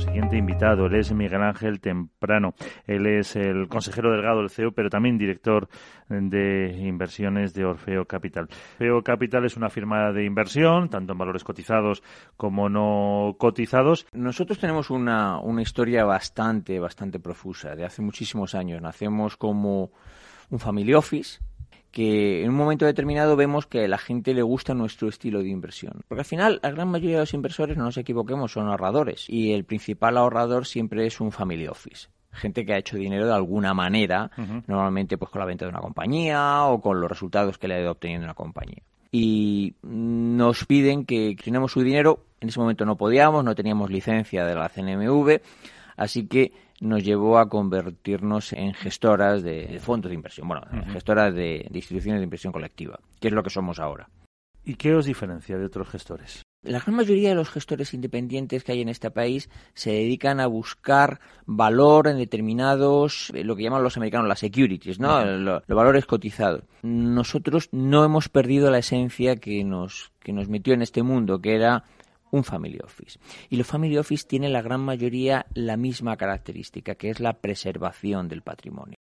siguiente invitado. Él es Miguel Ángel Temprano. Él es el consejero delegado del CEO, pero también director de inversiones de Orfeo Capital. Orfeo Capital es una firma de inversión, tanto en valores cotizados como no cotizados. Nosotros tenemos una, una historia bastante, bastante profusa, de hace muchísimos años. Nacemos como un family office que en un momento determinado vemos que a la gente le gusta nuestro estilo de inversión. Porque al final, la gran mayoría de los inversores, no nos equivoquemos, son ahorradores. Y el principal ahorrador siempre es un family office. Gente que ha hecho dinero de alguna manera, normalmente pues con la venta de una compañía o con los resultados que le ha ido obteniendo una compañía. Y nos piden que tenemos su dinero. En ese momento no podíamos, no teníamos licencia de la CNMV, así que nos llevó a convertirnos en gestoras de, fondos de inversión, bueno, gestoras de, instituciones de inversión colectiva, que es lo que somos ahora. ¿Y qué os diferencia de otros gestores? La gran mayoría de los gestores independientes que hay en este país se dedican a buscar valor en determinados, eh, lo que llaman los americanos las securities, ¿no? Los, valores cotizados. Nosotros no hemos perdido la esencia que nos, que nos metió en este mundo, que era un family office. Y los family office tienen la gran mayoría la misma característica, que es la preservación del patrimonio.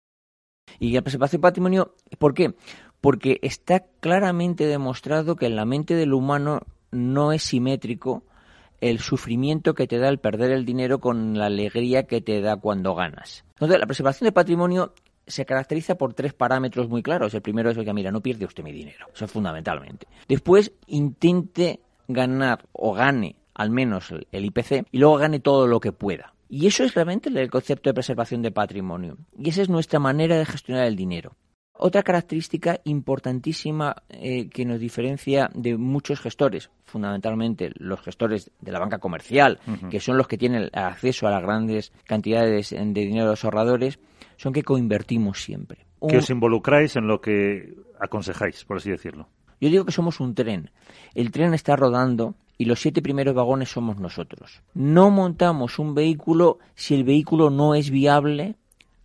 Y la preservación del patrimonio, ¿por qué? Porque está claramente demostrado que en la mente del humano no es simétrico el sufrimiento que te da el perder el dinero con la alegría que te da cuando ganas. Entonces, la preservación del patrimonio se caracteriza por tres parámetros muy claros. El primero es, que mira, no pierde usted mi dinero. Eso es fundamentalmente. Después, intente ganar o gane al menos el IPC y luego gane todo lo que pueda. Y eso es realmente el concepto de preservación de patrimonio. Y esa es nuestra manera de gestionar el dinero. Otra característica importantísima eh, que nos diferencia de muchos gestores, fundamentalmente los gestores de la banca comercial, que son los que tienen acceso a las grandes cantidades de dinero de los ahorradores, son que coinvertimos siempre. Que os involucráis en lo que aconsejáis, por así decirlo. Yo digo que somos un tren. El tren está rodando y los siete primeros vagones somos nosotros. No montamos un vehículo si el vehículo no es viable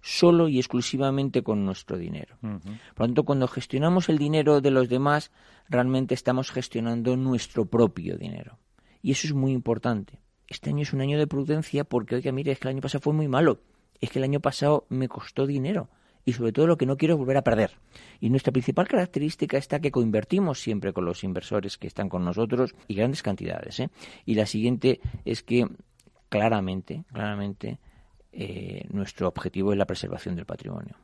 solo y exclusivamente con nuestro dinero. Por lo tanto, cuando gestionamos el dinero de los demás, realmente estamos gestionando nuestro propio dinero. Y eso es muy importante. Este año es un año de prudencia porque, oiga, mire, es que el año pasado fue muy malo. Es que el año pasado me costó dinero y sobre todo lo que no quiero es volver a perder. Y nuestra principal característica está que coinvertimos siempre con los inversores que están con nosotros y grandes cantidades. ¿eh? Y la siguiente es que claramente, claramente, eh, nuestro objetivo es la preservación del patrimonio.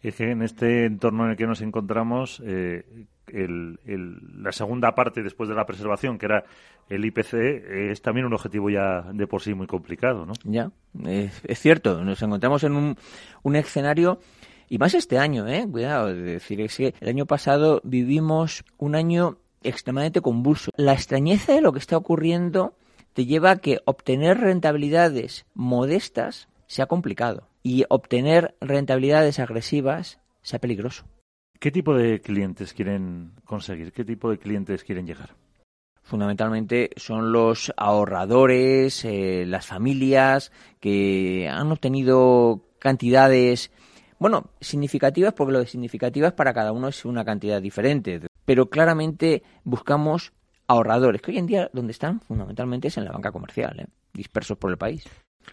Es que en este entorno en el que nos encontramos, eh, la segunda parte después de la preservación, que era el IPC, es también un objetivo ya de por sí muy complicado, ¿no? Ya, es, cierto. Nos encontramos en un, un, escenario, y más este año, ¿eh? Cuidado, es decir, es que el año pasado vivimos un año extremadamente convulso. La extrañeza de lo que está ocurriendo te lleva a que obtener rentabilidades modestas sea complicado y obtener rentabilidades agresivas sea peligroso. ¿Qué tipo de clientes quieren conseguir? ¿Qué tipo de clientes quieren llegar? Fundamentalmente son los ahorradores, eh, las familias que han obtenido cantidades, bueno, significativas, porque lo de significativas para cada uno es una cantidad diferente, pero claramente buscamos ahorradores, que hoy en día donde están fundamentalmente es en la banca comercial, ¿eh? dispersos por el país.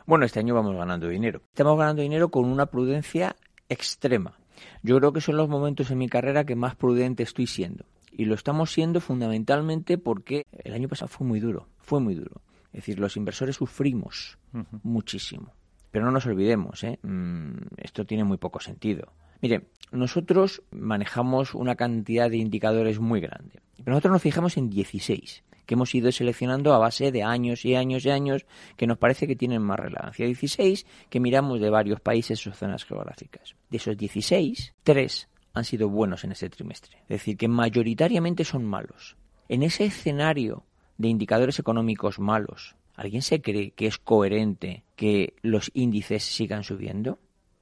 Bueno, este año vamos ganando dinero. Estamos ganando dinero con una prudencia extrema. Yo creo que son los momentos en mi carrera que más prudente estoy siendo. Y lo estamos siendo fundamentalmente porque el año pasado fue muy duro, fue muy duro. Es decir, los inversores sufrimos muchísimo. Pero no nos olvidemos, ¿eh? Mm, esto tiene muy poco sentido. Mire, nosotros manejamos una cantidad de indicadores muy grande. Pero nosotros nos fijamos en 16 que hemos ido seleccionando a base de años y años y años que nos parece que tienen más relevancia. 16 que miramos de varios países o zonas geográficas. De esos 16, 3 han sido buenos en ese trimestre. Es decir, que mayoritariamente son malos. En ese escenario de indicadores económicos malos, ¿alguien se cree que es coherente que los índices sigan subiendo?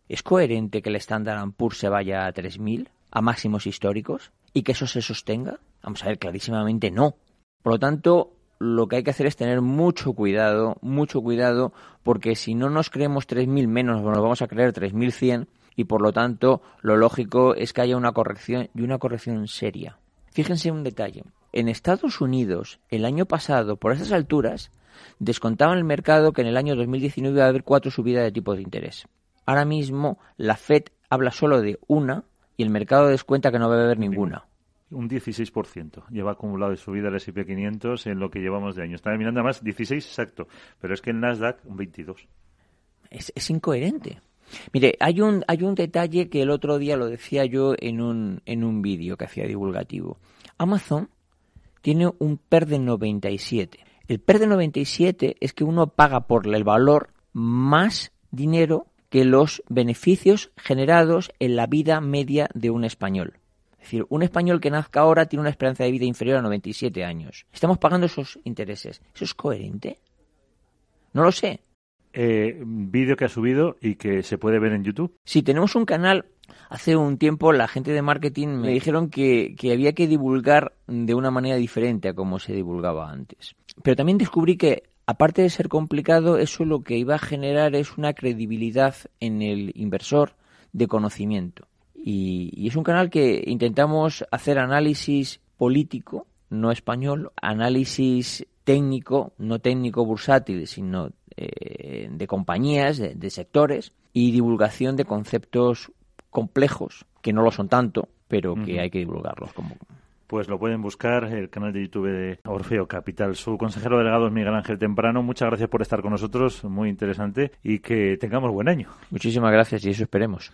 ¿Es coherente que el Standard Poor's se vaya a 3.000, a máximos históricos, y que eso se sostenga? Vamos a ver, clarísimamente no. Por lo tanto, lo que hay que hacer es tener mucho cuidado, mucho cuidado, porque si no nos creemos 3.000 menos, nos vamos a creer 3.100 y por lo tanto lo lógico es que haya una corrección y una corrección seria. Fíjense un detalle. En Estados Unidos, el año pasado, por esas alturas, descontaba en el mercado que en el año 2019 iba a haber cuatro subidas de tipos de interés. Ahora mismo la Fed habla solo de una y el mercado descuenta que no va a haber ninguna. Un 16% lleva acumulado de subida el S&P 500 en lo que llevamos de año. Estaba mirando además 16 exacto, pero es que el Nasdaq un 22. Es, es incoherente. Mire, hay un, hay un detalle que el otro día lo decía yo en un, en un vídeo que hacía divulgativo. Amazon tiene un PER de 97. El PER de 97 es que uno paga por el valor más dinero que los beneficios generados en la vida media de un español. Es decir, un español que nazca ahora tiene una esperanza de vida inferior a 97 años. Estamos pagando esos intereses. ¿Eso es coherente? No lo sé. Eh, vídeo que ha subido y que se puede ver en YouTube. Sí, tenemos un canal. Hace un tiempo la gente de marketing me dijeron que, que había que divulgar de una manera diferente a como se divulgaba antes. Pero también descubrí que aparte de ser complicado, eso lo que iba a generar es una credibilidad en el inversor de conocimiento. Y, es un canal que intentamos hacer análisis político, no español, análisis técnico, no técnico bursátil, sino eh, de compañías, de, sectores, y divulgación de conceptos complejos, que no lo son tanto, pero que hay que divulgarlos como, pues lo pueden buscar el canal de YouTube de Orfeo Capital. Su consejero delegado es Miguel Ángel Temprano. Muchas gracias por estar con nosotros, muy interesante y que tengamos buen año. Muchísimas gracias y eso esperemos.